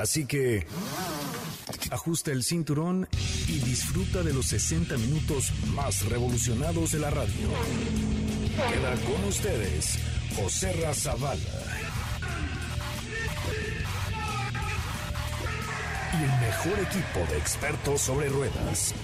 Así que ajusta el cinturón y disfruta de los 60 minutos más revolucionados de la radio. Queda con ustedes José Razabala. Y el mejor equipo de expertos sobre ruedas.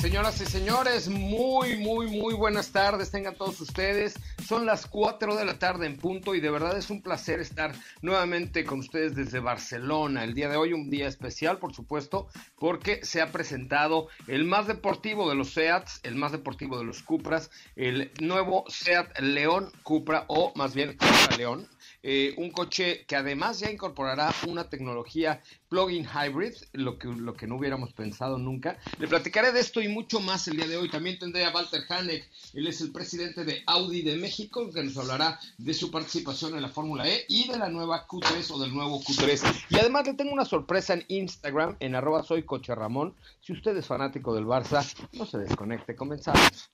Señoras y señores, muy, muy, muy buenas tardes. Tengan todos ustedes. Son las 4 de la tarde en punto y de verdad es un placer estar nuevamente con ustedes desde Barcelona. El día de hoy un día especial, por supuesto, porque se ha presentado el más deportivo de los SEATs, el más deportivo de los Cupras, el nuevo SEAT León Cupra o más bien Cupra León. Eh, un coche que además ya incorporará una tecnología plug-in hybrid, lo que, lo que no hubiéramos pensado nunca. Le platicaré de esto y mucho más el día de hoy. También tendré a Walter Hanek, él es el presidente de Audi de México, que nos hablará de su participación en la Fórmula E y de la nueva Q3 o del nuevo Q3. Y además le tengo una sorpresa en Instagram, en arroba soy coche Ramón. Si usted es fanático del Barça, no se desconecte, comenzamos.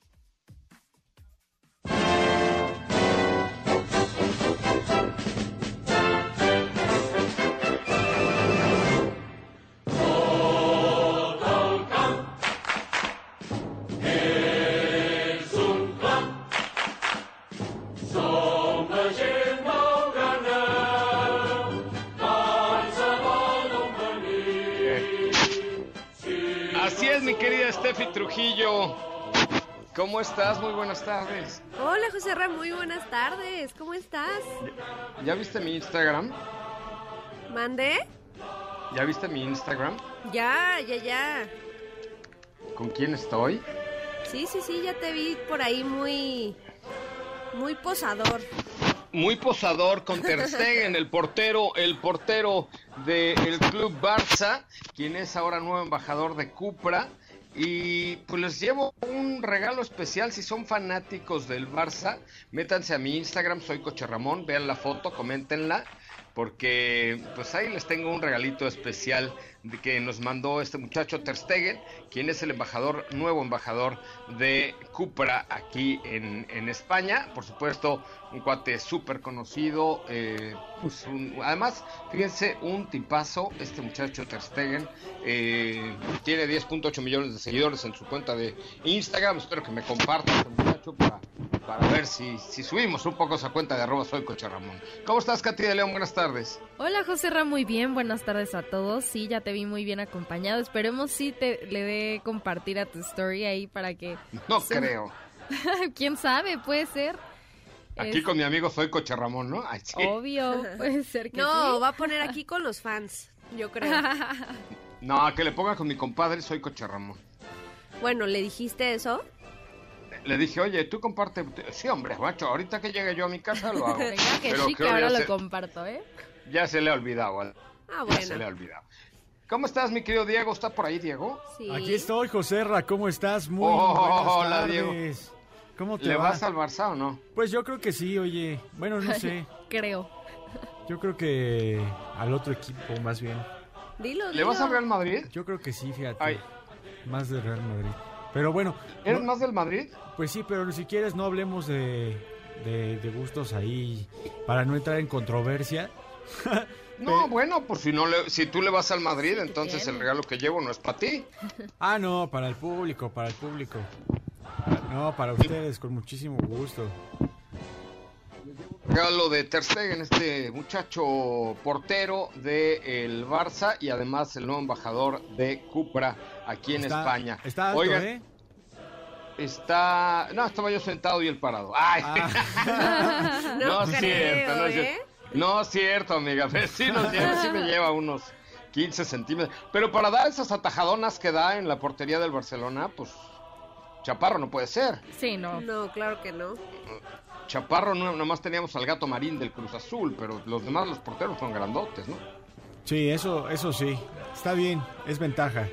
Buenas tardes. Hola José Ra, muy buenas tardes. ¿Cómo estás? ¿Ya viste mi Instagram? ¿Mandé? ¿Ya viste mi Instagram? Ya, ya, ya. ¿Con quién estoy? Sí, sí, sí, ya te vi por ahí muy. muy posador. Muy posador con Ter Stegen, el portero, el portero del club Barça, quien es ahora nuevo embajador de Cupra. Y pues les llevo un regalo especial si son fanáticos del Barça. Métanse a mi Instagram, soy Coche Ramón, vean la foto, coméntenla, porque pues ahí les tengo un regalito especial de que nos mandó este muchacho Ter Stegen, quien es el embajador, nuevo embajador de Cupra aquí en, en España. Por supuesto, un cuate súper conocido. eh, pues además, fíjense, un tipazo, este muchacho Ter Stegen. eh, tiene 10.8 millones de seguidores en su cuenta de Instagram. Espero que me compartan este muchacho para, para ver si, si subimos un poco esa cuenta de arroba soy Coche Ramón. ¿Cómo estás, Katy de León? Buenas tardes. Hola José Ra, muy bien, buenas tardes a todos. Sí, ya te vi muy bien acompañado. Esperemos sí te le dé compartir a tu story ahí para que... No creo. ¿Quién sabe? Puede ser. Aquí Es con mi amigo soy Coche Ramón, ¿no? Ay, sí. Obvio, puede ser que No, sí. va a poner aquí con los fans, yo creo. No, que le ponga con mi compadre, soy Coche Ramón. bueno, ¿le dijiste eso? Le dije, oye, tú comparte. Sí, hombre, macho, ahorita que llegue yo a mi casa lo hago. Venga, que Pero sí, que ahora ya lo se- comparto, ¿eh? Ya se le ha olvidado. ¿eh? Ah, Ya se le ha bueno. olvidado. ¿Cómo estás, mi querido Diego? ¿Está por ahí, Diego? Sí. Aquí estoy, Joserra, ¿cómo estás? Muy Oh, buenas hola, tardes. ¿Cómo te ¿Le va? vas al Barça o no? Pues yo creo que sí, oye. Bueno, no sé. Creo. Yo creo que al otro equipo, más bien. Dilo, ¿Le dilo. vas al Real Madrid? Yo creo que sí, fíjate. Ay. Más de Real Madrid. Pero bueno, ¿Eres no- más del Madrid? pues sí, pero si quieres no hablemos de, de, de gustos ahí para no entrar en controversia. No, bueno, pues si no le, si tú le vas al Madrid, entonces el regalo que llevo no es para ti. Ah, no, para el público, para el público. No, para ustedes, con muchísimo gusto. Regalo de Ter Stegen, este muchacho portero del Barça y además el nuevo embajador de Cupra aquí en Está- España. Está alto, Oigan, ¿eh? Está. No, estaba yo sentado y él parado. ¡Ay! Ah, No, No es creo, cierto, no es ¿eh? cierto. No es cierto, amiga. Sí, nos lleva- sí me lleva unos 15 centímetros. Pero para dar esas atajadonas que da en la portería del Barcelona, pues. Chaparro no puede ser. Sí, no. No, claro que no. Chaparro no, nomás teníamos al gato marín del Cruz Azul, pero los demás, los porteros son grandotes, ¿no? sí, eso, eso sí. Está bien, es ventaja.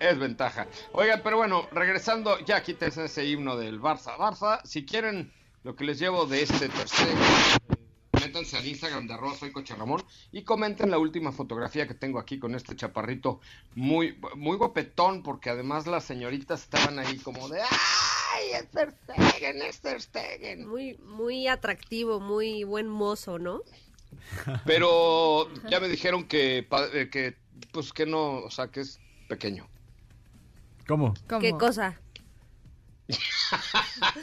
Es ventaja. Oigan, pero bueno, regresando, ya quítense ese himno del Barça. Barça, si quieren lo que les llevo de este tercer, eh, métanse al Instagram de arroba soy Coche Ramón y comenten la última fotografía que tengo aquí con este chaparrito muy, muy guapetón, porque además las señoritas estaban ahí como de ¡Ay, es Ter Stegen, es Ter Stegen! Muy, muy atractivo, muy buen mozo, ¿no? Pero ya me dijeron que, eh, que, pues que no, o sea, que es pequeño. ¿Cómo? ¿Cómo? ¿Qué cosa?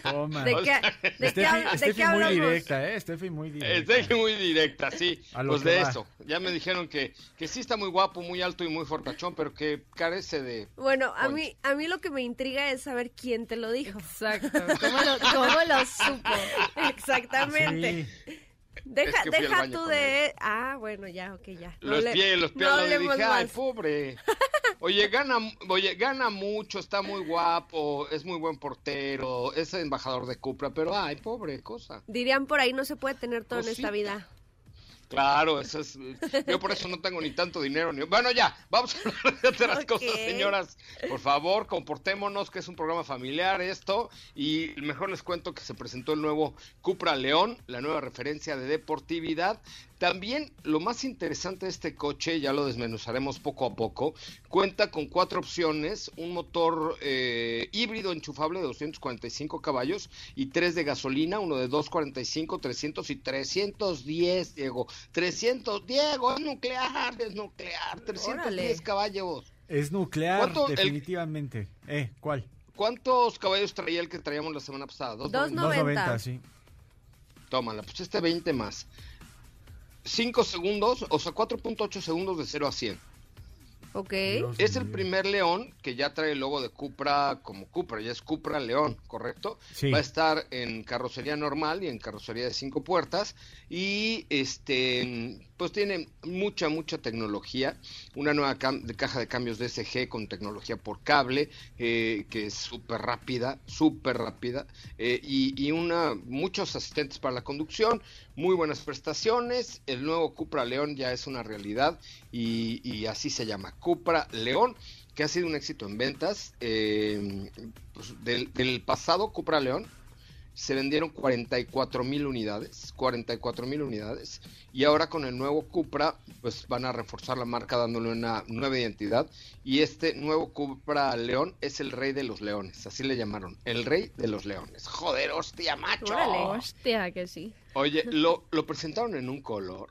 Toma. ¿De qué, de qué, Steffi, hab- de Steffi qué muy hablamos? directa, ¿eh? Steffi muy directa. Es muy directa, sí. Pues de va. eso. Ya me dijeron que, que sí está muy guapo, muy alto y muy fortachón, pero que carece de... Bueno, a mí, a mí lo que me intriga es saber quién te lo dijo. Exacto. ¿Cómo lo, cómo lo supo? Exactamente. Sí. Deja, Es que deja tú de... Ah, bueno, ya, ok, ya. No Los le- pies, los pies, no hablemos dije, ay, pobre. Oye, gana, oye, gana mucho, está muy guapo, es muy buen portero, es embajador de Cupra, pero ay, pobre cosa. Dirían por ahí, no se puede tener todo en Cosita. esta vida. Claro, eso es. Yo por eso no tengo ni tanto dinero. Ni... Bueno, ya, vamos a hablar de otras cosas, señoras. Por favor, comportémonos, que es un programa familiar esto. Y mejor les cuento que se presentó el nuevo Cupra León, la nueva referencia de deportividad. También lo más interesante de este coche, ya lo desmenuzaremos poco a poco, cuenta con cuatro opciones, un motor eh, híbrido enchufable de 245 caballos y tres de gasolina, uno de 245, 300 y 310, Diego. 300, Diego, es nuclear, es nuclear, 310 Órale. caballos. Es nuclear, ¿Cuánto el- definitivamente. Eh, ¿cuál? ¿Cuántos caballos traía el que traíamos la semana pasada? ¿Dos Dos noventa? 90. 290, sí. Tómala, pues este 20 más. 5 segundos, o sea, 4.8 segundos de 0 a 100. Ok. Dios Es el primer León que ya trae el logo de Cupra como Cupra, ya es Cupra León, ¿correcto? Sí. Va a estar en carrocería normal y en carrocería de cinco puertas y este pues tiene mucha mucha tecnología, una nueva de caja de cambios DSG con tecnología por cable eh, que es súper rápida, súper rápida eh, y, una muchos asistentes para la conducción, muy buenas prestaciones, el nuevo Cupra León ya es una realidad y, y así se llama Cupra León que ha sido un éxito en ventas. Eh, pues, del pasado Cupra León se vendieron 44 mil unidades, 44 mil unidades, y ahora con el nuevo Cupra, pues van a reforzar la marca dándole una nueva identidad, y este nuevo Cupra León es el rey de los leones, así le llamaron, el rey de los leones. Joder, hostia, macho. Órale. Hostia, que sí. Oye, lo, lo presentaron en un color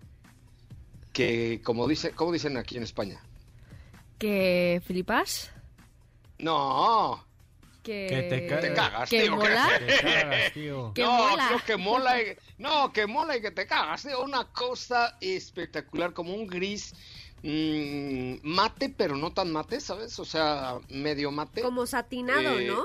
que, como dice, ¿cómo dicen aquí en España? ¿Que flipas? No, ¿Que Que te cagas. te cagas, ¿Que tío, que- mola? Te cagas, tío. Que no, mola. creo que mola. y- no, que mola y que te cagas. tío. Una cosa espectacular, como un gris mm, mate, pero no tan mate, ¿sabes? O sea, medio mate. Como satinado, Eh, ¿no?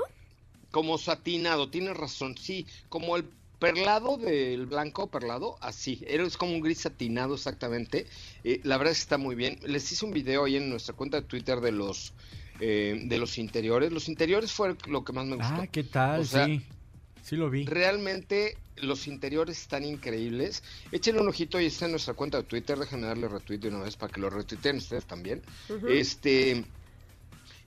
Como satinado, tienes razón, sí. Como el perlado del blanco perlado, así. Es como un gris satinado exactamente. Eh, la verdad es que está muy bien. Les hice un video ahí en nuestra cuenta de Twitter de los... eh, de los interiores. Los interiores fue lo que más me gustó. Ah, ¿qué tal? O sea, sí. Sí lo vi. Realmente los interiores están increíbles. Échenle un ojito y está en nuestra cuenta de Twitter. Déjenme darle retweet de una vez para que lo retuiteen ustedes también. Este.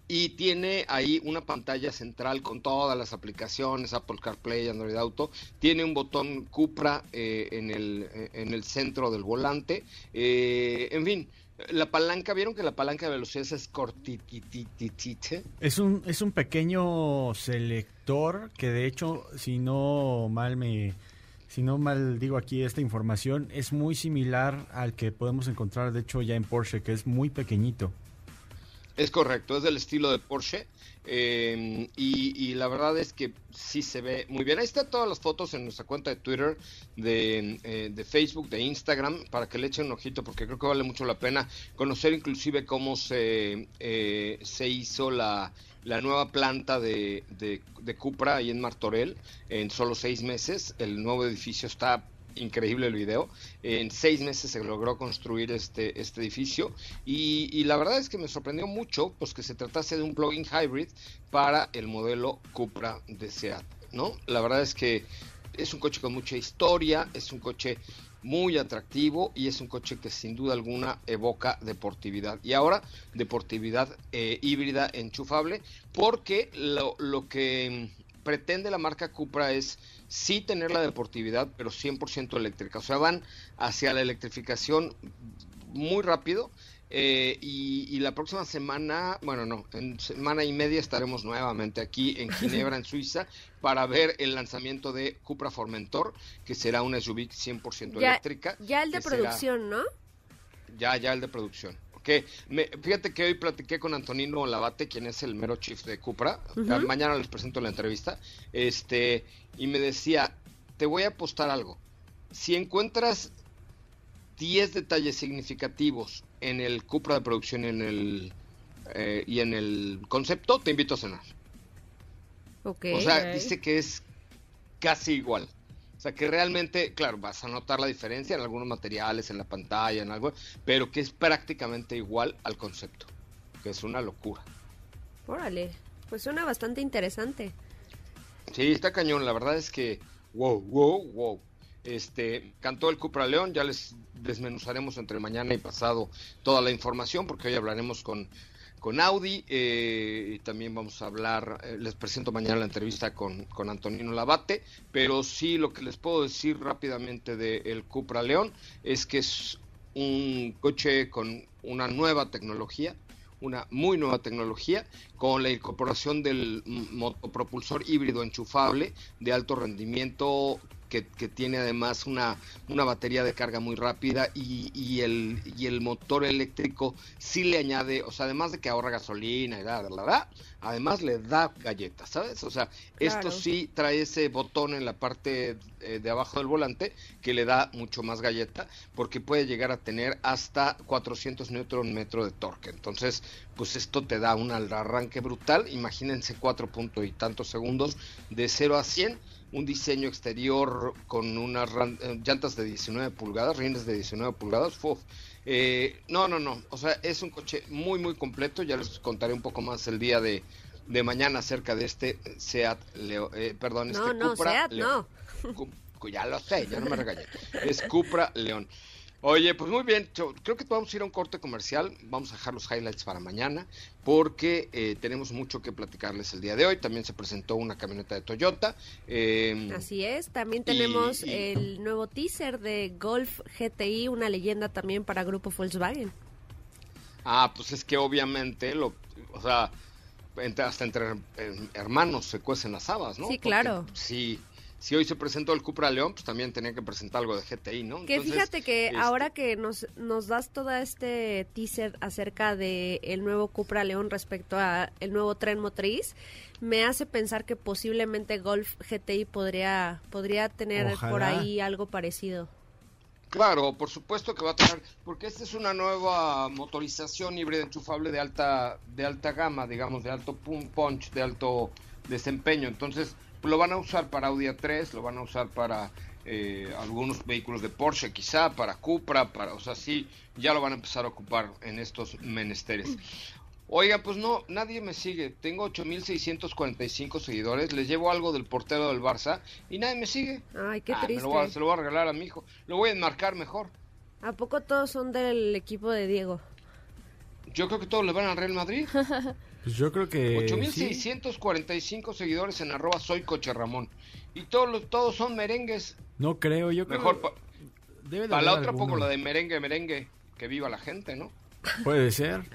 Y tiene ahí una pantalla central con todas las aplicaciones, Apple CarPlay, Android Auto. Tiene un botón Cupra eh, en, el, eh, en el centro del volante. Eh, en fin, la palanca, ¿vieron que la palanca de velocidad es cortitititite? Es un, es un pequeño selector que de hecho, si no mal me, si no mal digo aquí esta información, es muy similar al que podemos encontrar de hecho ya en Porsche, que es muy pequeñito. Es correcto, es del estilo de Porsche. eh, y, y la verdad es que sí se ve muy bien. Ahí están todas las fotos en nuestra cuenta de Twitter, de, eh, de Facebook, de Instagram, para que le echen un ojito, porque creo que vale mucho la pena conocer inclusive cómo se, eh, se hizo la, la nueva planta de, de, de Cupra ahí en Martorell en solo seis meses. El nuevo edificio está increíble el video. En seis meses se logró construir este, este edificio y, la verdad es que me sorprendió mucho pues que se tratase de un plug-in hybrid para el modelo Cupra de Seat, ¿no? La verdad es que es un coche con mucha historia, es un coche muy atractivo y es un coche que sin duda alguna evoca deportividad. Y ahora deportividad eh, híbrida enchufable, porque lo, lo que pretende la marca Cupra es sí tener la deportividad, pero 100% eléctrica. O sea, van hacia la electrificación muy rápido. eh, y, y la próxima semana, bueno, no, en semana y media estaremos nuevamente aquí en Ginebra, en Suiza, para ver el lanzamiento de Cupra Formentor, que será una SUV 100% Ya, eléctrica. ya el de será- producción, ¿no? ya, ya el de producción. Ok, me, fíjate que hoy platiqué con Antonino Lavate, quien es el mero chief de Cupra. Mañana les presento la entrevista. Este, y me decía, te voy a apostar algo. Si encuentras 10 detalles significativos en el Cupra de producción en el, eh, y en el concepto, te invito a cenar. Ok. O sea, dice que es casi igual. O sea, que realmente, claro, vas a notar la diferencia en algunos materiales, en la pantalla, en algo, pero que es prácticamente igual al concepto, que es una locura. Órale. Pues suena bastante interesante. Sí, está cañón, la verdad es que, wow, wow, wow. Este, cantó el Cupra León, ya les desmenuzaremos entre mañana y pasado toda la información, porque hoy hablaremos con, con Audi, eh, también vamos a hablar, eh, les presento mañana la entrevista con, con Antonino Labate, pero sí lo que les puedo decir rápidamente del Cupra León es que es un coche con una nueva tecnología, una muy nueva tecnología con la incorporación del motopropulsor híbrido enchufable de alto rendimiento que, que tiene además una, una batería de carga muy rápida y, y el, y el motor eléctrico sí le añade, o sea, además de que ahorra gasolina y la, la, la, además le da galletas, ¿sabes? O sea, esto sí trae ese botón en la parte eh, de abajo del volante que le da mucho más galleta porque puede llegar a tener hasta 400 newton metro de torque. Entonces, pues esto te da un arranque brutal. Imagínense cuatro punto y tantos segundos de 0 a 100. Un diseño exterior con unas eh, llantas de 19 pulgadas, rines de 19 pulgadas. ¡fuf! Eh, no, no, no. O sea, es un coche muy, muy completo. Ya les contaré un poco más el día de, de mañana acerca de este Seat Leo, eh, perdón, No, este no, Cupra Seat, León. no. Cu- Ya lo sé, ya no me regañé. Es Cupra León. Oye, pues muy bien, creo que vamos a ir a un corte comercial, vamos a dejar los highlights para mañana, porque eh, tenemos mucho que platicarles el día de hoy. También se presentó una camioneta de Toyota. eh, Así es, también tenemos y- el nuevo teaser de Golf GTI, una leyenda también para Grupo Volkswagen. Ah, pues es que obviamente, lo, o sea, entre- hasta entre eh, hermanos se cuecen las habas, ¿no? Sí, Porque claro. Si, hoy se presentó el Cupra León, pues también tenía que presentar algo de GTI, ¿no? Que Entonces, fíjate que este, ahora que nos, nos das todo este teaser acerca de el nuevo Cupra León respecto a el nuevo tren motriz, me hace pensar que posiblemente Golf GTI podría podría tener Ojalá. por ahí algo parecido. Claro, por supuesto que va a tener, porque esta es una nueva motorización híbrida enchufable de alta, de alta gama, digamos, de alto pum- punch, de alto desempeño. Entonces, lo van a usar para Audi A3, lo van a usar para eh, algunos vehículos de Porsche, quizá, para Cupra, para, o sea, sí, ya lo van a empezar a ocupar en estos menesteres. Oiga, pues no, nadie me sigue. Tengo 8645 seguidores. Les llevo algo del portero del Barça y nadie me sigue. Ay, qué Ah, triste. lo a- se lo voy a regalar a mi hijo. Lo voy a enmarcar mejor. ¿A poco todos son del equipo de Diego? Yo creo que todos le van al Real Madrid. Pues yo creo que sí. 8645 seguidores en arroba soy coche Ramón. Y todos los, todos son merengues. No creo, yo creo Mejor pa- debe de para la otra pongo alguno. la de merengue, merengue. Que viva la gente, ¿no? Puede ser.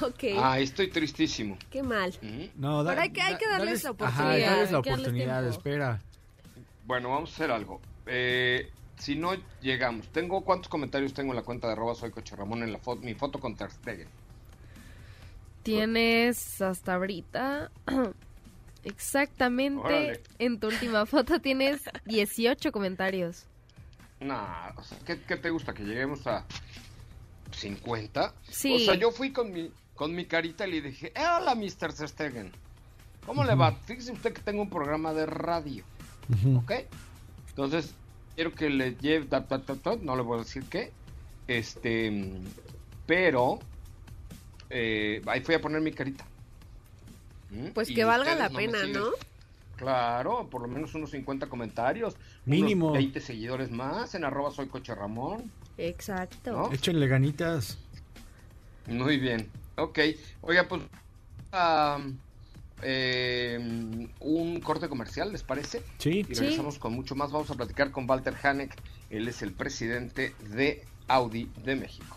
Ok, Ah, estoy tristísimo. qué mal. No, Pero hay que- hay que darles la Ajá, oportunidad, darles la hay que darles oportunidad, tiempo. espera. Bueno, vamos a hacer algo. Eh, si no llegamos, tengo cuántos comentarios tengo en la cuenta de arroba soy coche Ramón en la foto, mi foto con Ter Stegen. Tienes hasta ahorita. Exactamente. Órale. En tu última foto tienes 18 comentarios. Nah, o sea, ¿qué, qué te gusta? ¿Que lleguemos a 50? Sí. O sea, yo fui con mi, con mi carita y le dije, "Eh, hola, Mr. Stegen. ¿Cómo le va? Fíjese usted que tengo un programa de radio. ¿ok? Entonces, quiero que le lleve, ta, ta, ta, ta, no le voy a decir qué, este, pero, eh, ahí fui a poner mi carita. ¿Mm? Pues Y que valga la no pena. ¿no? Claro, por lo menos unos 50 comentarios. Mínimo. 20 seguidores más en arroba soy coche Ramón. Exacto. Échenle ganitas. Muy bien. Ok. Oiga, pues... eh, un corte comercial, ¿les parece? Sí. Y regresamos con mucho más. Vamos a platicar con Walter Hanek. Él es el presidente de Audi de México.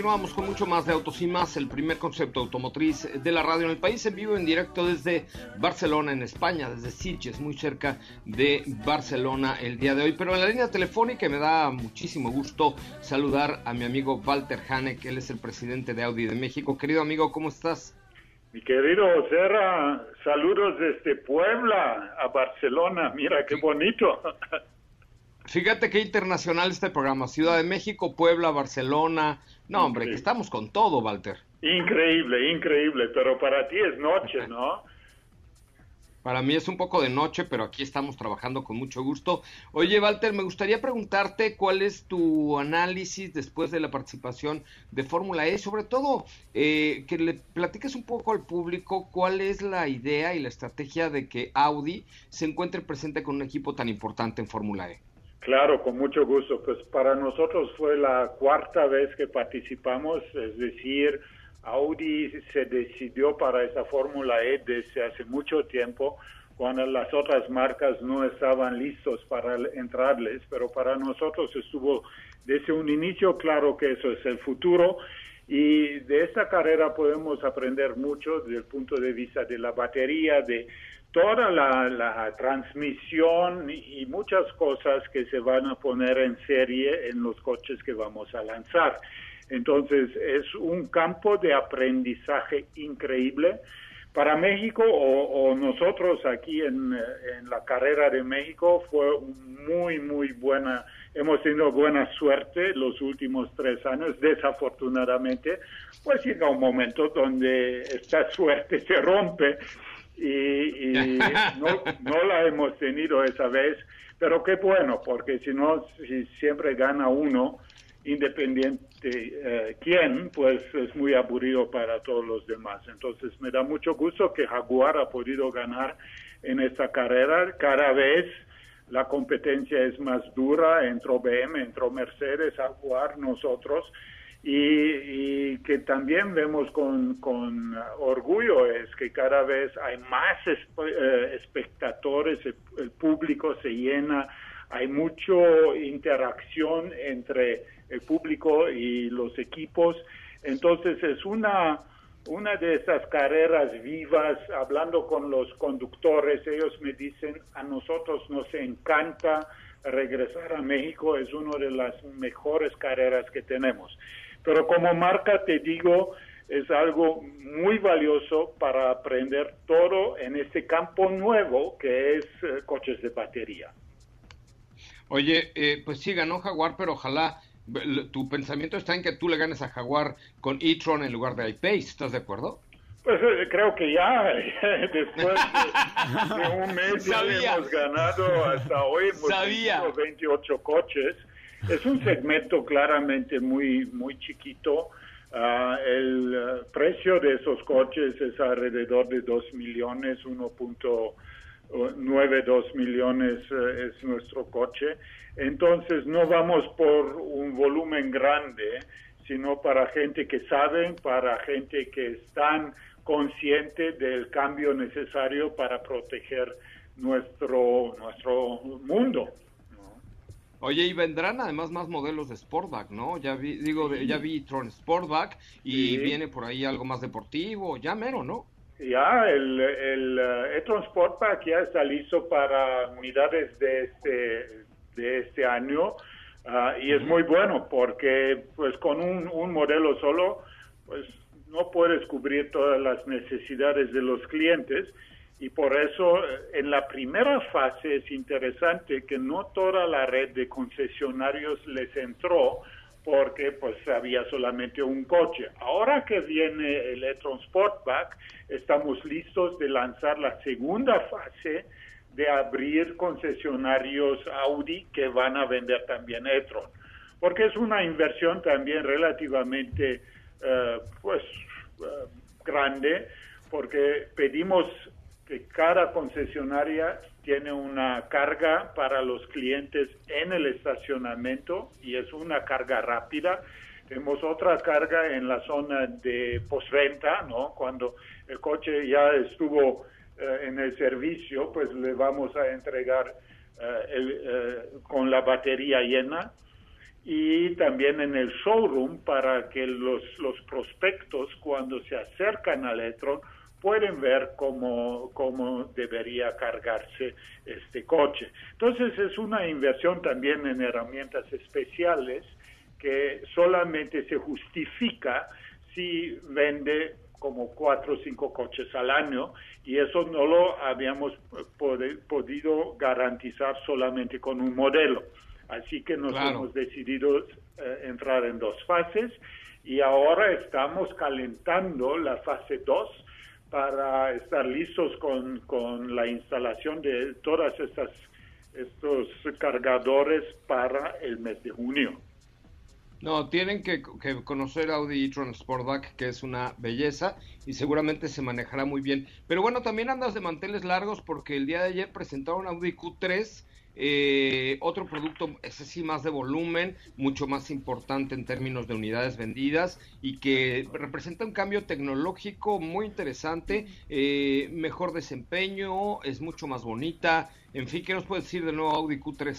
Continuamos con mucho más de Autos y Más, el primer concepto automotriz de la radio en el país, en vivo, en directo desde Barcelona, en España, desde Sitges, muy cerca de Barcelona el día de hoy. Pero en la línea telefónica me da muchísimo gusto saludar a mi amigo Walter Hanek, él es el presidente de Audi de México. Querido amigo, ¿cómo estás? Mi querido Serra, saludos desde Puebla a Barcelona, mira qué bonito. Fíjate qué internacional este programa, Ciudad de México, Puebla, Barcelona, no, hombre, que estamos con todo, Walter. Increíble, increíble, pero para ti es noche, ¿no? Para mí es un poco de noche, pero aquí estamos trabajando con mucho gusto. Oye, Walter, me gustaría preguntarte cuál es tu análisis después de la participación de Fórmula E, sobre todo eh, que le platiques un poco al público cuál es la idea y la estrategia de que Audi se encuentre presente con un equipo tan importante en Fórmula E. Claro, con mucho gusto. Pues para nosotros fue la cuarta vez que participamos, es decir, Audi se decidió para esa Fórmula E desde hace mucho tiempo, cuando las otras marcas no estaban listos para entrarles, pero para nosotros estuvo desde un inicio claro que eso es el futuro y de esta carrera podemos aprender mucho desde el punto de vista de la batería, de toda la, transmisión y muchas cosas que se van a poner en serie en los coches que vamos a lanzar. Entonces es un campo de aprendizaje increíble. Para México o, nosotros aquí en, la carrera de México fue muy, muy buena. Hemos tenido buena suerte los últimos tres años. Desafortunadamente, pues llega un momento donde esta suerte se rompe y, no, no, la hemos tenido esa vez, pero qué bueno, porque si no, si siempre gana uno, independiente eh, quién, pues es muy aburrido para todos los demás. Entonces me da mucho gusto que Jaguar ha podido ganar en esta carrera. Cada vez la competencia es más dura, entró BM, entró Mercedes, Jaguar, nosotros y, que también vemos con, con, orgullo es que cada vez hay más eh, espectadores, el, público se llena, hay mucha interacción entre el público y los equipos, entonces es una, una de esas carreras vivas, hablando con los conductores, ellos me dicen, a nosotros nos encanta regresar a México, es una de las mejores carreras que tenemos. Pero como marca te digo, es algo muy valioso para aprender todo en este campo nuevo que es eh, coches de batería. Oye, eh, pues sí, ganó Jaguar, pero ojalá tu pensamiento está en que tú le ganes a Jaguar con e-tron en lugar de iPace, ¿estás de acuerdo? Pues eh, creo que ya, después de, un mes ya hemos ganado hasta hoy, hemos 28 coches es un segmento claramente muy, muy chiquito. Ah, el eh, precio de esos coches es alrededor de 2 millones, 1.92 millones eh, es nuestro coche. Entonces no vamos por un volumen grande, sino para gente que saben, para gente que están consciente del cambio necesario para proteger nuestro, nuestro mundo. Oye, y vendrán además más modelos de Sportback, ¿no? Ya vi, digo, ya vi Tron Sportback y viene por ahí algo más deportivo, ya mero, ¿no? Ya, el, el e-tron Sportback ya está listo para unidades de este, de este año uh, y es muy bueno porque pues con un, un modelo solo pues no puedes cubrir todas las necesidades de los clientes y por eso eh, en la primera fase es interesante que no toda la red de concesionarios les entró porque pues había solamente un coche. Ahora que viene el e-tron Sportback, estamos listos de lanzar la segunda fase de abrir concesionarios Audi que van a vender también e-tron, porque es una inversión también relativamente eh, pues eh, grande, porque pedimos cada concesionaria tiene una carga para los clientes en el estacionamiento y es una carga rápida. Tenemos otra carga en la zona de postventa, ¿no? Cuando el coche ya estuvo eh, en el servicio, pues le vamos a entregar eh, el, con la batería llena y también en el showroom para que los, los prospectos cuando se acercan al Electron pueden ver cómo, cómo debería cargarse este coche. Entonces es una inversión también en herramientas especiales que solamente se justifica si vende como cuatro o cinco coches al año y eso no lo habíamos podido garantizar solamente con un modelo. Así que nos hemos decidido eh, entrar en dos fases y ahora estamos calentando la fase 2 para estar listos con, con la instalación de todas estas estos cargadores para el mes de junio. No, tienen que, que conocer Audi e-tron Sportback, que es una belleza y seguramente se manejará muy bien. Pero bueno, también andas de manteles largos porque el día de ayer presentaron Audi Q3 eh, otro producto, ese sí, más de volumen, mucho más importante en términos de unidades vendidas y que representa un cambio tecnológico muy interesante, eh, mejor desempeño, es mucho más bonita. En fin, ¿qué nos puede decir del nuevo Audi Q3?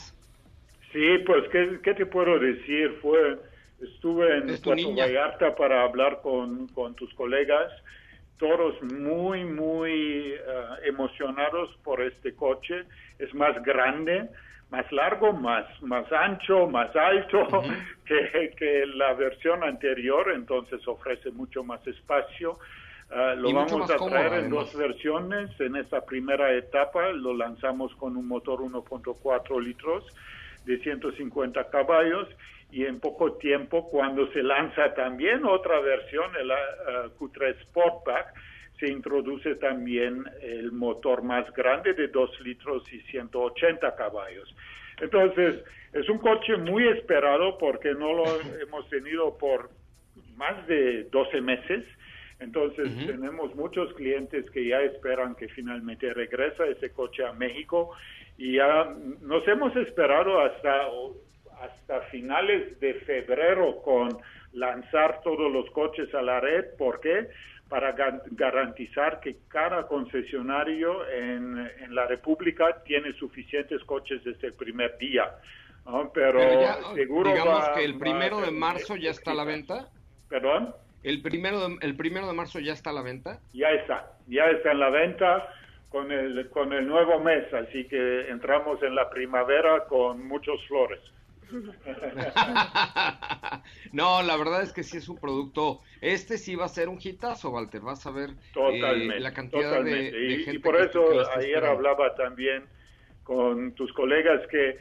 Sí, pues, ¿qué, te puedo decir? Fue, estuve en Puerto Vallarta para hablar con, con tus colegas todos muy, muy eh, emocionados por este coche. Es más grande, más largo, más, más ancho, más alto que, que, la versión anterior, entonces ofrece mucho más espacio. Uh, lo vamos a traer en dos versiones. En esta primera etapa lo lanzamos con un motor 1.4 litros de 150 caballos y en poco tiempo cuando se lanza también otra versión, el uh, Q3 Sportback, se introduce también el motor más grande de 2 litros y 180 caballos. Entonces, es un coche muy esperado porque no lo hemos tenido por más de 12 meses. Entonces, tenemos muchos clientes que ya esperan que finalmente regresa ese coche a México y ya nos hemos esperado hasta hasta finales de febrero con lanzar todos los coches a la red. ¿Por qué? Para garantizar que cada concesionario en, la República tiene suficientes coches desde el primer día. Pero, seguro digamos que el primero de marzo ya está a la venta. ¿Perdón? El primero, de, el primero de marzo ya está a la venta. Ya está, ya está en la venta con el, con el nuevo mes, así que entramos en la primavera con muchos flores. no, la verdad es que sí es un producto. Este sí va a ser un hitazo, Walter. Vas a ver eh, la cantidad de, gente. Y por eso ayer hablaba también con tus colegas que,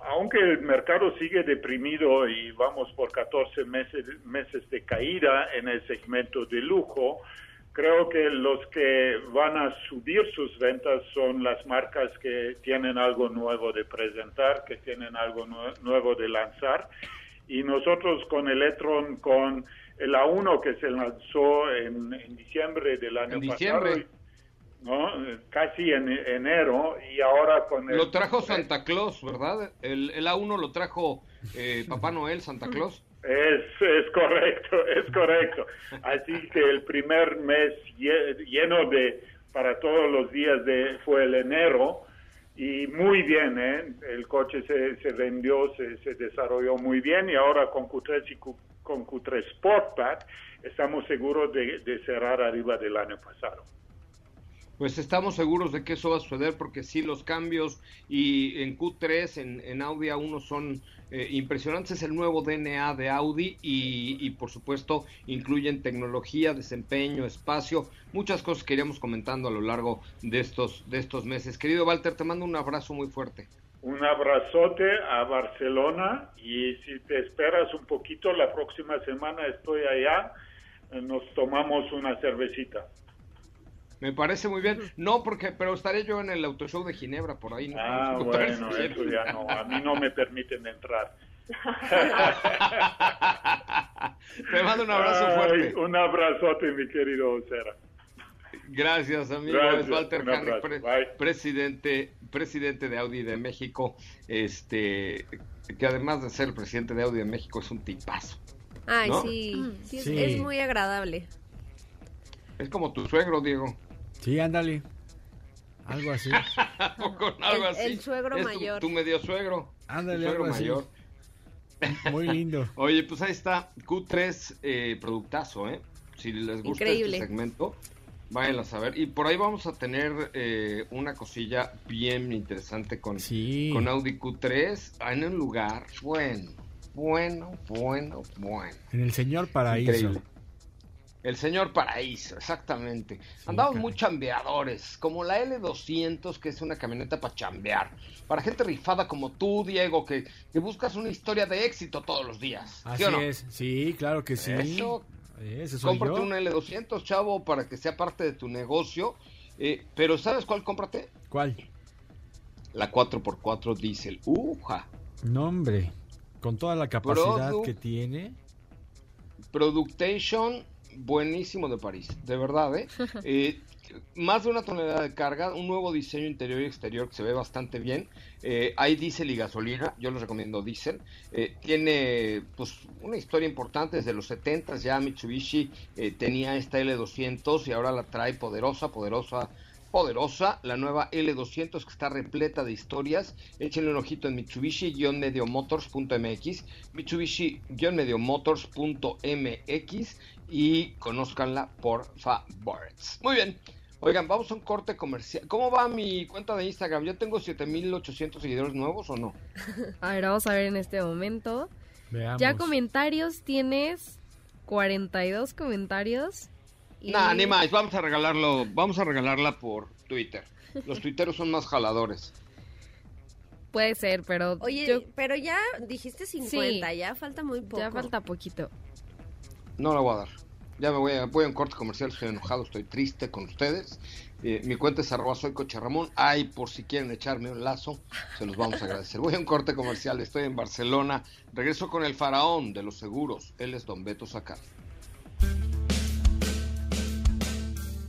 aunque el mercado sigue deprimido y vamos por 14 meses, meses de caída en el segmento de lujo, creo que los que van a subir sus ventas son las marcas que tienen algo nuevo de presentar, que tienen algo nuevo de lanzar. Y nosotros con Electron, con el A1 que se lanzó en, diciembre del año pasado, ¿no? casi en enero, y ahora con el... Lo trajo Santa Claus, ¿verdad? El, el A1 lo trajo eh, Papá Noel, Santa Claus. Es, es correcto, es correcto. Así que el primer mes lleno de, para todos los días de, fue el enero, y muy bien, ¿eh? el coche se, se vendió, se, se, desarrolló muy bien y ahora con Q3 y con Q3 Sportback estamos seguros de, de cerrar arriba del año pasado. Pues estamos seguros de que eso va a suceder porque sí, los cambios y en Q3, en, en Audi A1 son eh, impresionantes. Es el nuevo DNA de Audi y, y, por supuesto incluyen tecnología, desempeño, espacio, muchas cosas que iremos comentando a lo largo de estos, de estos meses. Querido Walter, te mando un abrazo muy fuerte. Un abrazote a Barcelona y si te esperas un poquito, la próxima semana estoy allá, nos tomamos una cervecita. Me parece muy bien. No, porque, pero estaré yo en el Auto Show de Ginebra por ahí. ¿no? Ah, bueno, eso ya no. A mí no me permiten entrar. Te mando un abrazo Ay, fuerte. Un abrazote, mi querido Cera. Gracias, amigo. Gracias, es Walter pre- Bye. presidente, presidente de Audi de México. Este, que además de ser el presidente de Audi de México, es un tipazo. Ay, ¿No? sí, sí, es- Sí. Es, muy agradable. Es como tu suegro, Diego. Sí, ándale. Algo así. Con algo El- así. el suegro Es tu- mayor. Tu, medio suegro. Ándale, Tu suegro algo así. mayor. Muy lindo. Oye, pues ahí está Q3 eh, productazo, ¿eh? Si les gusta Increíble. este segmento, vayan a saber. Y por ahí vamos a tener eh, una cosilla bien interesante con, Sí. con Audi Q3 en un lugar bueno, bueno, bueno, bueno. En el señor paraíso. Increíble. El señor Paraíso, exactamente. Andamos caray. muy chambeadores, como la L200, que es una camioneta para chambear. Para gente rifada como tú, Diego, que, que buscas una historia de éxito todos los días. Así ¿Sí o no? es. Sí, claro que sí. Eso. Ese soy Cómprate yo. una L200, chavo, para que sea parte de tu negocio. Eh, pero ¿sabes cuál cómprate? ¿Cuál? La 4x4 diésel. ¡Uja! No, hombre. Con toda la capacidad que tiene. Productation, buenísimo de París, de verdad, ¿eh? Eh, más de una tonelada de carga, un nuevo diseño interior y exterior que se ve bastante bien. Eh, hay diésel y gasolina, yo les recomiendo diésel. Eh, tiene pues una historia importante, desde los 70 ya Mitsubishi eh, tenía esta L200 y ahora la trae poderosa, poderosa, poderosa. La nueva L200 que está repleta de historias. Échenle un ojito en Mitsubishi-Mediomotors.mx, Mitsubishi-Mediomotors.mx y conózcanla por favor. Muy bien. Oigan, vamos a un corte comercial. ¿Cómo va mi cuenta de Instagram? ¿Yo tengo 7800 seguidores nuevos o no? A ver, vamos a ver en este momento. Veamos. Ya comentarios tienes 42 comentarios. Y- Nah, ni más. Vamos a regalarlo. Vamos a regalarla por Twitter. Los tuiteros son más jaladores. Puede ser, pero Oye, yo- pero ya dijiste 50, ya falta muy poco. ya falta poquito. No la voy a dar. Ya me voy a, voy a un corte comercial, estoy enojado, estoy triste con ustedes. Eh, mi cuenta es arroba soy coche Ramón. Ay, por si quieren echarme un lazo, se los vamos a agradecer. Voy a un corte comercial, estoy en Barcelona. Regreso con el faraón de los seguros. Él es Don Beto Sacar.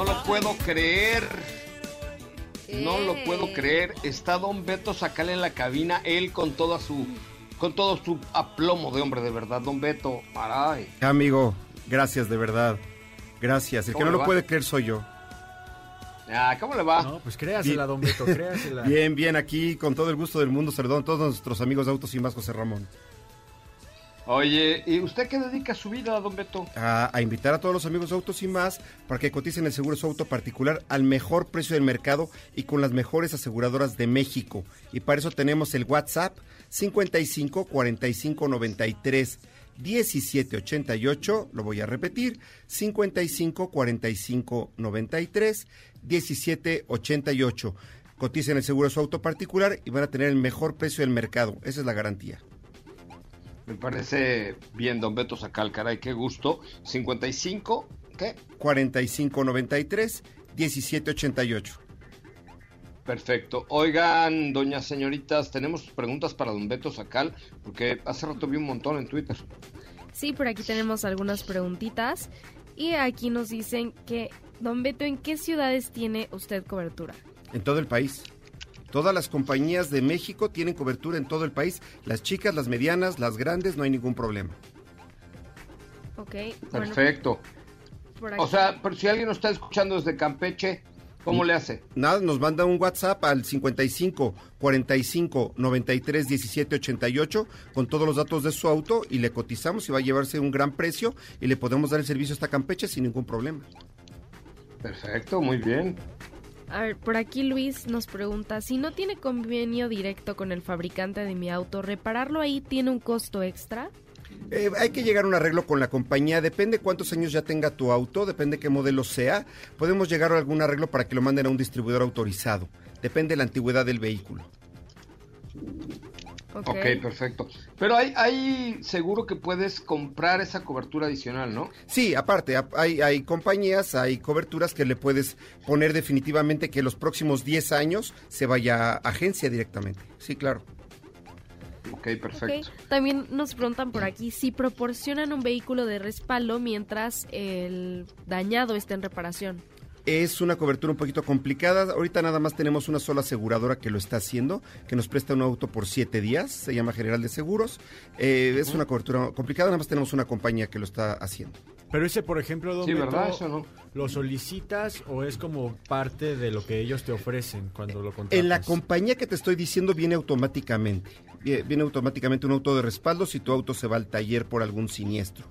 No lo puedo creer. No lo puedo creer. Está Don Beto Sacal en la cabina, él con toda su con todo su aplomo de hombre de verdad, Don Beto. Caray. Amigo, gracias de verdad. Gracias. El que ¿Cómo no lo va? puede creer soy yo. Ah, ¿cómo le va? No, pues créasela, don Beto, créasela. Bien, bien, aquí con todo el gusto del mundo, saludando a todos nuestros amigos de Autos y Más, José Ramón. Oye, ¿y usted qué dedica su vida, Don Beto? A, invitar a todos los amigos de Autos y Más para que coticen el seguro de su auto particular al mejor precio del mercado y con las mejores aseguradoras de México. Y para eso tenemos el WhatsApp 55 45 93 17 88, lo voy a repetir, 55 45 93 17 88. Coticen el seguro de su auto particular y van a tener el mejor precio del mercado. Esa es la garantía. Me parece bien, Don Beto Sacal, caray, qué gusto. 55, ¿qué? 4593 1788. Perfecto. Oigan, doñas señoritas, tenemos preguntas para Don Beto Sacal, porque hace rato vi un montón en Twitter. Sí, por aquí tenemos algunas preguntitas. Y aquí nos dicen que, don Beto, ¿en qué ciudades tiene usted cobertura? En todo el país. Todas las compañías de México tienen cobertura en todo el país. Las chicas, las medianas, las grandes, no hay ningún problema. Ok. Perfecto. O sea, pero si alguien nos está escuchando desde Campeche, ¿cómo le hace? Nada, nos manda un WhatsApp al 55 45 93 17 88 con todos los datos de su auto y le cotizamos y va a llevarse un gran precio y le podemos dar el servicio hasta Campeche sin ningún problema. Perfecto, muy bien. A ver, por aquí Luis nos pregunta, si no tiene convenio directo con el fabricante de mi auto, ¿repararlo ahí tiene un costo extra? Eh, hay que llegar a un arreglo con la compañía, depende cuántos años ya tenga tu auto, depende qué modelo sea, podemos llegar a algún arreglo para que lo manden a un distribuidor autorizado, depende de la antigüedad del vehículo. Ok. Ok, perfecto. Pero hay, hay seguro que puedes comprar esa cobertura adicional, ¿no? Sí, aparte, ap- hay, hay compañías, hay coberturas que le puedes poner definitivamente que los próximos 10 años se vaya a agencia directamente. Sí, claro. Ok, Ok, perfecto. También nos preguntan por aquí si proporcionan un vehículo de respaldo mientras el dañado está en reparación. Es una cobertura un poquito complicada. Ahorita nada más tenemos una sola aseguradora que lo está haciendo, que nos presta un auto por siete días. Se llama General de Seguros. Eh, es una cobertura complicada. Nada más tenemos una compañía que lo está haciendo. Pero ese, por ejemplo, don Sí, Beto, ¿verdad? Eso no. ¿lo solicitas o es como parte de lo que ellos te ofrecen cuando lo contratas? En la compañía que te estoy diciendo viene automáticamente. Vie- Viene automáticamente un auto de respaldo si tu auto se va al taller por algún siniestro.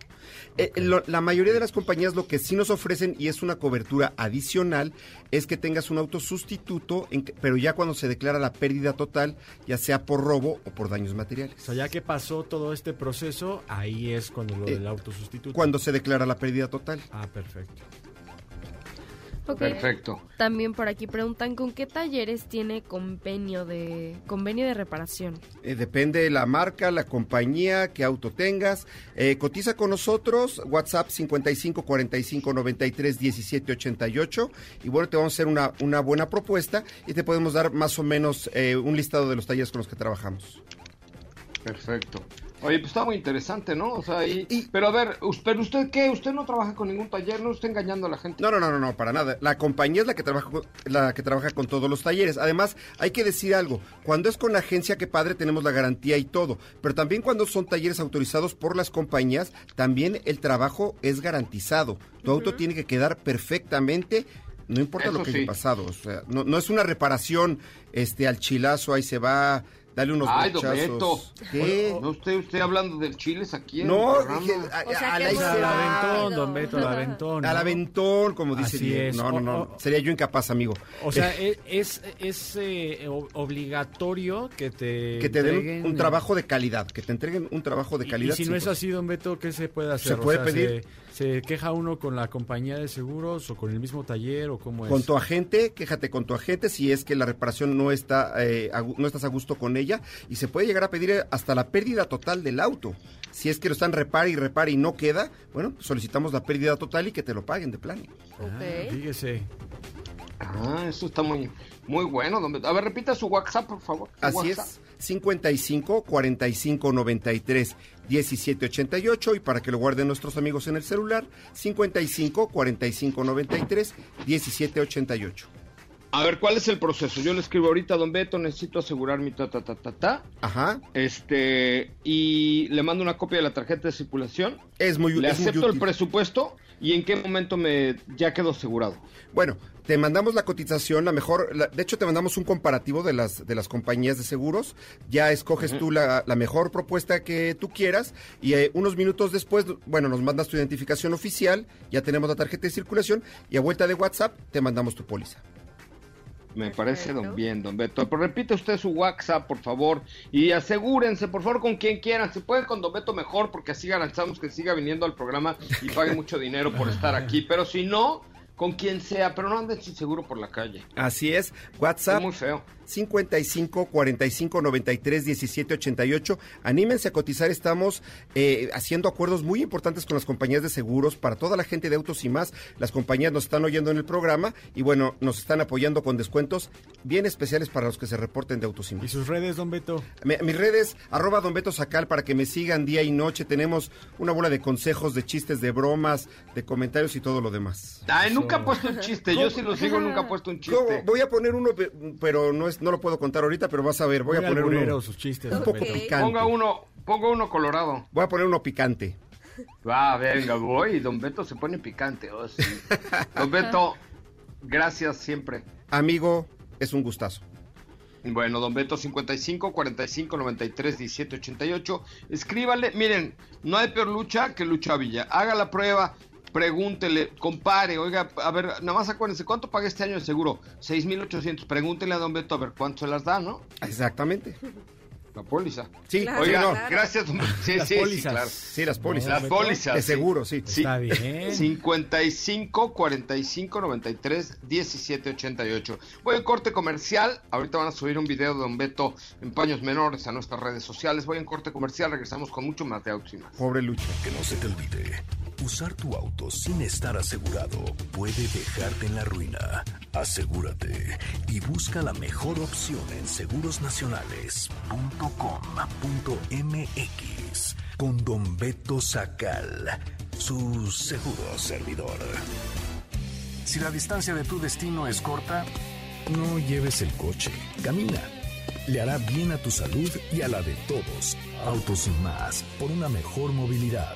Eh, lo- la mayoría de las compañías lo que sí nos ofrecen, y es una cobertura adicional, es que tengas un auto sustituto, en que- pero ya cuando se declara la pérdida total, ya sea por robo o por daños O materiales. sea, ya que pasó todo este proceso, ahí es cuando lo Eh, del auto sustituto. Cuando se declara la pérdida total. Ah, perfecto. Perfecto. También por aquí preguntan con qué talleres tiene convenio de convenio de reparación. Eh, depende de la marca, la compañía, qué auto tengas. Eh, cotiza con nosotros, WhatsApp 55 45 93 17 88. Y bueno, te vamos a hacer una, una buena propuesta y te podemos dar más o menos eh, un listado de los talleres con los que trabajamos. Perfecto. Oye, pues está muy interesante, ¿no? O sea, y, Y- pero a ver, us- pero usted qué, usted no trabaja con ningún taller, no está engañando a la gente. No, no, no, no, no, para nada. La compañía es la que trabaja con- la que trabaja con todos los talleres. Además, hay que decir algo. Cuando es con agencia, qué padre, tenemos la garantía y todo. Pero también cuando son talleres autorizados por las compañías, también el trabajo es garantizado. Tu auto tiene que quedar perfectamente. No importa lo que sí. haya pasado, o sea, no, no es una reparación este al chilazo, ahí se va, dale unos Ay, don brochazos. Beto. ¿Qué? No, usted, usted hablando del chiles aquí en el No, dije, a- O sea, a la al aventón, don Beto, al aventón. al ¿no? aventón, como dice Así es. No, no, no. o- Sería yo incapaz, amigo. O sea, es, es, es, eh, obligatorio que te que te den un- trabajo de calidad, que te entreguen un trabajo de calidad. Y, si no es sí, así, don Beto, ¿qué se puede hacer? Se puede pedir. Se, se queja uno con la compañía de seguros o con el mismo taller o cómo es? Con tu agente, quéjate con tu agente si es que la reparación no está eh, a no estás a gusto con ella y se puede llegar a pedir eh, hasta la pérdida total del auto. Si es que lo están repare y repare y no queda, bueno, solicitamos la pérdida total y que te lo paguen de plano. Ah, Ok. fíjese. Ah, eso está muy, muy bueno. don Beto. A ver, repita su WhatsApp, por favor. Así WhatsApp. es, 55 45 93 17 88 y para que lo guarden nuestros amigos en el celular 55 45 93 17 88. A ver, ¿cuál es el proceso? Yo le escribo ahorita, don Beto, necesito asegurar mi ta ta ta ta ta. Ajá. Este, y le mando una copia de la tarjeta de circulación. Es muy Le es muy acepto el útil. presupuesto y en qué momento me ya quedo asegurado. Bueno, te mandamos la cotización, la mejor, la- de hecho te mandamos un comparativo de las de las compañías de seguros, ya escoges tú la, la mejor propuesta que tú quieras y eh, unos minutos después, bueno, nos mandas tu identificación oficial, ya tenemos la tarjeta de circulación y a vuelta de WhatsApp te mandamos tu póliza. Me parece Perfecto. don bien, don Beto. Pero repite usted su WhatsApp, por favor, y asegúrense, por favor, con quien quieran. Si pueden con don Beto, mejor, porque así garantizamos que siga viniendo al programa y pague mucho dinero por estar aquí. Pero si no, con quien sea, pero no anden sin seguro por la calle. Así es, Es WhatsApp muy feo. 55 45 93 17 88. Anímense a cotizar. Estamos eh, haciendo acuerdos muy importantes con las compañías de seguros para toda la gente de autos y más. Las compañías nos están oyendo en el programa y bueno, nos están apoyando con descuentos bien especiales para los que se reporten de autos y ¿Y más. sus redes, don Beto? Mi- mis redes, arroba Don Beto Sacal, para que me sigan día y noche. Tenemos una bola de consejos, de chistes, de bromas, de comentarios y todo lo demás. Ay, nunca ha puesto un chiste. Yo sí lo sigo, nunca ha puesto un ¿Cómo? chiste. Voy a poner uno, pe- pero no es, no lo puedo contar ahorita, pero vas a ver. Voy a poner uno sus chistes, un poco picante. Ponga uno, ponga uno colorado. Voy a poner uno picante. Va, venga, voy. Don Beto se pone picante. oh, sí. Don Beto, gracias siempre. Amigo, es un gustazo. Bueno, don Beto 55 45 93 17 88. Escríbale, miren, no hay peor lucha que lucha Villa. Haga la prueba, pregúntele, compare, oiga, a ver, nada más acuérdense, ¿cuánto pagué este año de seguro? 6,800. Pregúntele a don Beto a ver cuánto se las da, ¿no? Exactamente. La póliza. Sí, Claro. Oiga, claro. gracias, don Beto. Sí, Las sí, sí, pólizas. claro. Sí, las pólizas. Las pólizas. De seguro, sí. Sí. Está bien. 55 45 93 17 88. Voy en corte comercial. Ahorita van a subir un video de Don Beto en paños menores a nuestras redes sociales. Voy en corte comercial. Regresamos con mucho más de más. Pobre Lucha. Que no se te olvide, usar tu auto sin estar asegurado puede dejarte en la ruina. Asegúrate y busca la mejor opción en segurosnacionales.com.mx con Don Beto Sacal, su seguro servidor. Si la distancia de tu destino es corta, no lleves el coche, camina. Le hará bien a tu salud y a la de todos. Autos y más, por una mejor movilidad.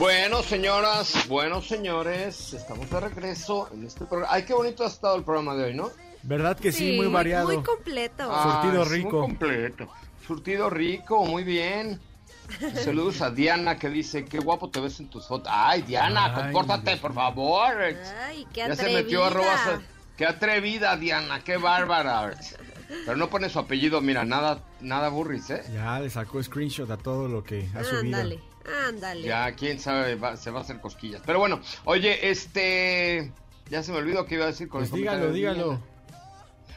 Bueno, señoras, buenos señores, estamos de regreso en este programa. Ay, qué bonito ha estado el programa de hoy, ¿no? ¿Verdad que sí? muy variado. Muy completo. Surtido Ah, rico. Muy completo. Surtido rico, muy bien. Saludos a Diana que dice, qué guapo te ves en tus fotos. Ay, Diana, Ay, compórtate, por favor. Ay, qué ya atrevida. se metió a robar. Qué atrevida, Diana, qué bárbara. Pero no pone su apellido, mira, nada, nada burris, ¿eh? Ya le sacó screenshot a todo lo que ha subido. Ándale, ándale. Ya, quién sabe, va- se va a hacer cosquillas. Pero bueno, oye, este... Ya se me olvidó que iba a decir con Pues el dígalo, dígalo.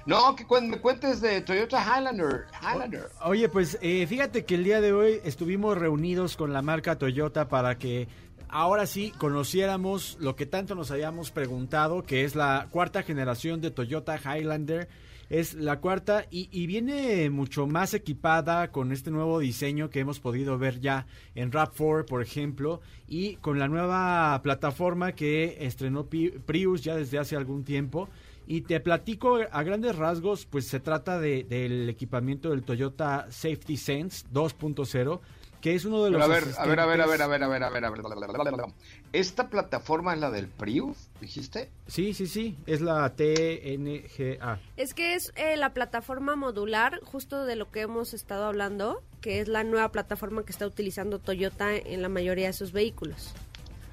No, que cuen- me cuentes de Toyota Highlander. Highlander. Oye, pues eh, fíjate que el día de hoy estuvimos reunidos con la marca Toyota para que ahora sí conociéramos lo que tanto nos habíamos preguntado, que es la cuarta generación de Toyota Highlander. Es la cuarta y, y viene mucho más equipada con este nuevo diseño que hemos podido ver ya en RAV4, por ejemplo, y con la nueva plataforma que estrenó Prius ya desde hace algún tiempo. Y te platico a grandes rasgos, pues se trata de, del equipamiento del Toyota Safety Sense 2.0, que es uno de los a ver, a ver, a ver, a ver, a ver, a ver, a ver. ¿Esta plataforma es la del Prius, dijiste? Sí, sí, sí, es la TNGA. Es que es eh, la plataforma modular, justo de lo que hemos estado hablando, que es la nueva plataforma que está utilizando Toyota en la mayoría de sus vehículos.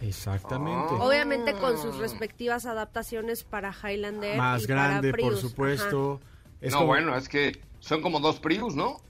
Exactamente. Ah. Obviamente con sus respectivas adaptaciones para Highlander Más y para grande, por Prius. supuesto. Es no, como- bueno, es que son como dos Prius, ¿no?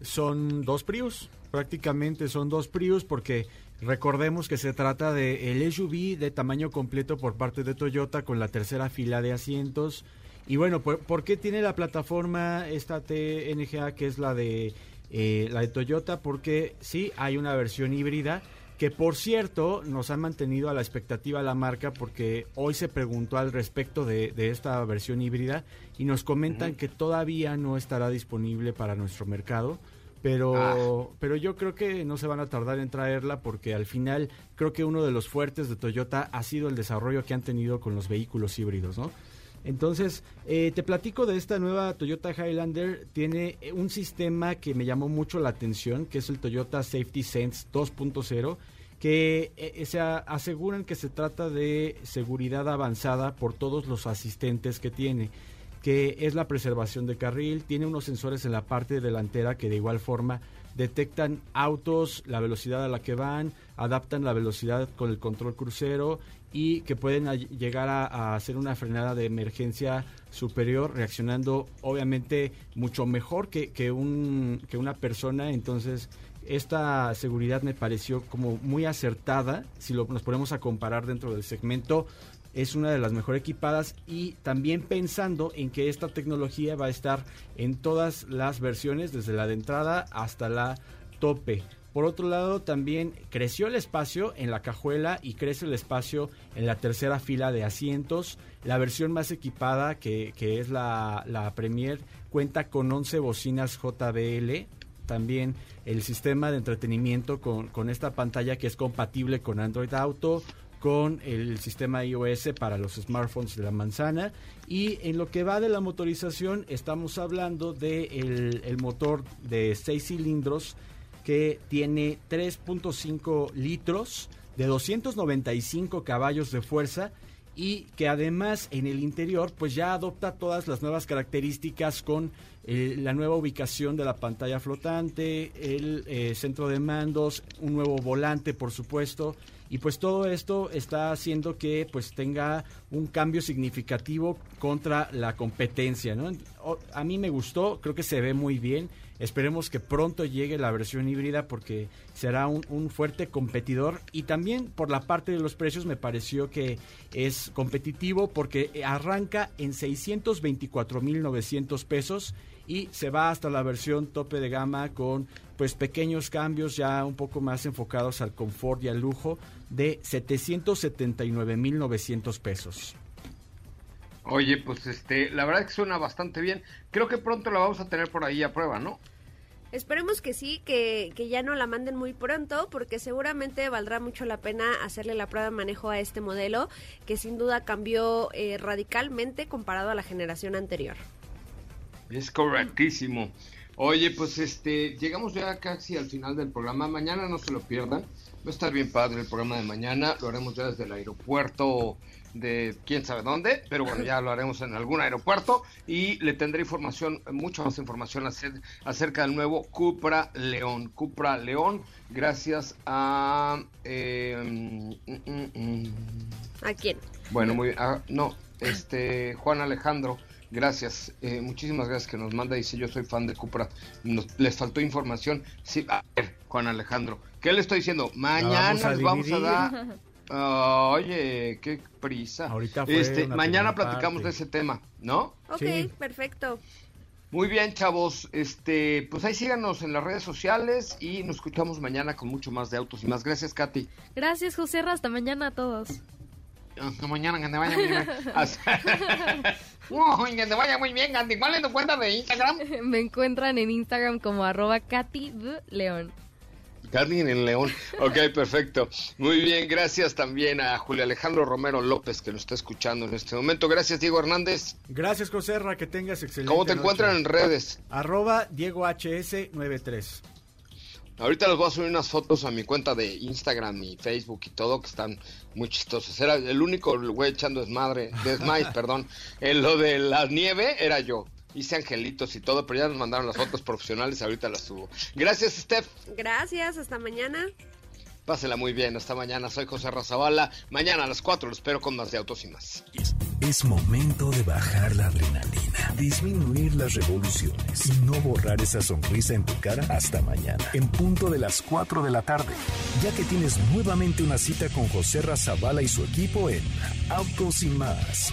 Son dos Prius, prácticamente son dos Prius porque recordemos que se trata de el SUV de tamaño completo por parte de Toyota con la tercera fila de asientos. Y bueno, ¿por, por qué tiene la plataforma esta TNGA que es la de eh, la de Toyota? Porque sí hay una versión híbrida que por cierto nos ha mantenido a la expectativa la marca porque hoy se preguntó al respecto de, de esta versión híbrida y nos comentan que todavía no estará disponible para nuestro mercado. Pero, pero yo creo que no se van a tardar en traerla porque al final creo que uno de los fuertes de Toyota ha sido el desarrollo que han tenido con los vehículos híbridos, ¿no? Entonces, eh, te platico de esta nueva Toyota Highlander. Tiene eh, un sistema que me llamó mucho la atención, que es el Toyota Safety Sense 2.0, que eh, se a- aseguran que se trata de seguridad avanzada por todos los asistentes que tiene que es la preservación de carril, tiene unos sensores en la parte delantera que de igual forma detectan autos, la velocidad a la que van, adaptan la velocidad con el control crucero y que pueden llegar a, a hacer una frenada de emergencia superior, reaccionando obviamente mucho mejor que, que, un, que una persona. Entonces, esta seguridad me pareció como muy acertada, si lo, nos ponemos a comparar dentro del segmento es una de las mejor equipadas y también pensando en que esta tecnología va a estar en todas las versiones, desde la de entrada hasta la tope. Por otro lado, también creció el espacio en la cajuela y crece el espacio en la tercera fila de asientos. La versión más equipada, que, que es la, la Premier, cuenta con 11 bocinas JBL. También el sistema de entretenimiento con, con esta pantalla que es compatible con Android Auto, con el sistema iOS para los smartphones de la manzana. Y en lo que va de la motorización estamos hablando de el, el motor de 6 cilindros que tiene 3.5 litros de 295 caballos de fuerza y que además en el interior pues ya adopta todas las nuevas características con eh, la nueva ubicación de la pantalla flotante, el eh, centro de mandos, un nuevo volante por supuesto y pues todo esto está haciendo que pues tenga un cambio significativo contra la competencia, ¿no? A mí me gustó, creo que se ve muy bien. Esperemos que pronto llegue la versión híbrida porque será un, un fuerte competidor y también por la parte de los precios me pareció que es competitivo porque arranca en 624.900 pesos y se va hasta la versión tope de gama con pues pequeños cambios ya un poco más enfocados al confort y al lujo de 779.900 pesos. Oye, pues este, la verdad es que suena bastante bien. Creo que pronto la vamos a tener por ahí a prueba, ¿no? Esperemos que sí, que, que ya no la manden muy pronto, porque seguramente valdrá mucho la pena hacerle la prueba de manejo a este modelo, que sin duda cambió eh, radicalmente comparado a la generación anterior. Es correctísimo. Oye, pues este, llegamos ya casi al final del programa. Mañana no se lo pierdan. Va a estar bien padre el programa de mañana. Lo haremos ya desde el aeropuerto de quién sabe dónde, pero bueno, ya lo haremos en algún aeropuerto y le tendré información, mucha más información acer- acerca del nuevo Cupra León. Cupra León, gracias a... eh, mm, mm, mm, ¿A quién? bueno, muy bien. Ah, no, este, Juan Alejandro, gracias. Eh, muchísimas gracias que nos manda. Dice, yo soy fan de Cupra. Nos, les faltó información. Sí, a ver, Juan Alejandro. ¿Qué le estoy diciendo? Mañana vamos les vamos a dar... Ah, oye, qué prisa. Ahorita fue este, mañana platicamos parte. de ese tema, ¿no? Ok, Sí. perfecto. Muy bien, chavos. Este, pues ahí síganos en las redes sociales y nos escuchamos mañana con mucho más de autos y más. Gracias, Katy. Gracias, José. Hasta mañana a todos. Hasta mañana, que te vaya muy bien. Hasta- Uy, que te vaya muy bien, Katy. ¿Cuál es tu cuenta de Instagram? Me encuentran en Instagram como arroba Katy. León. Katy en León. Ok, perfecto. Muy bien, gracias también a Julio Alejandro Romero López que nos está escuchando en este momento. Gracias, Diego Hernández. Gracias, Joserra, que tengas excelente ¿Cómo te noche. encuentran en redes? Arroba Diego HS93. Ahorita les voy a subir unas fotos a mi cuenta de Instagram y Facebook y todo, que están muy chistosas. Era el único güey echando desmadre, desmais, perdón. En lo de la nieve era yo. Hice angelitos y todo, pero ya nos mandaron las fotos profesionales y ahorita las subo. Gracias, Steph. Gracias, hasta mañana. Pásela muy bien, hasta mañana. Soy José Razabala. Mañana a las 4 lo espero con más de autos y más. Es momento de bajar la adrenalina, disminuir las revoluciones y no borrar esa sonrisa en tu cara hasta mañana, en punto de las 4 de la tarde, ya que tienes nuevamente una cita con José Razabala y su equipo en Autos y más.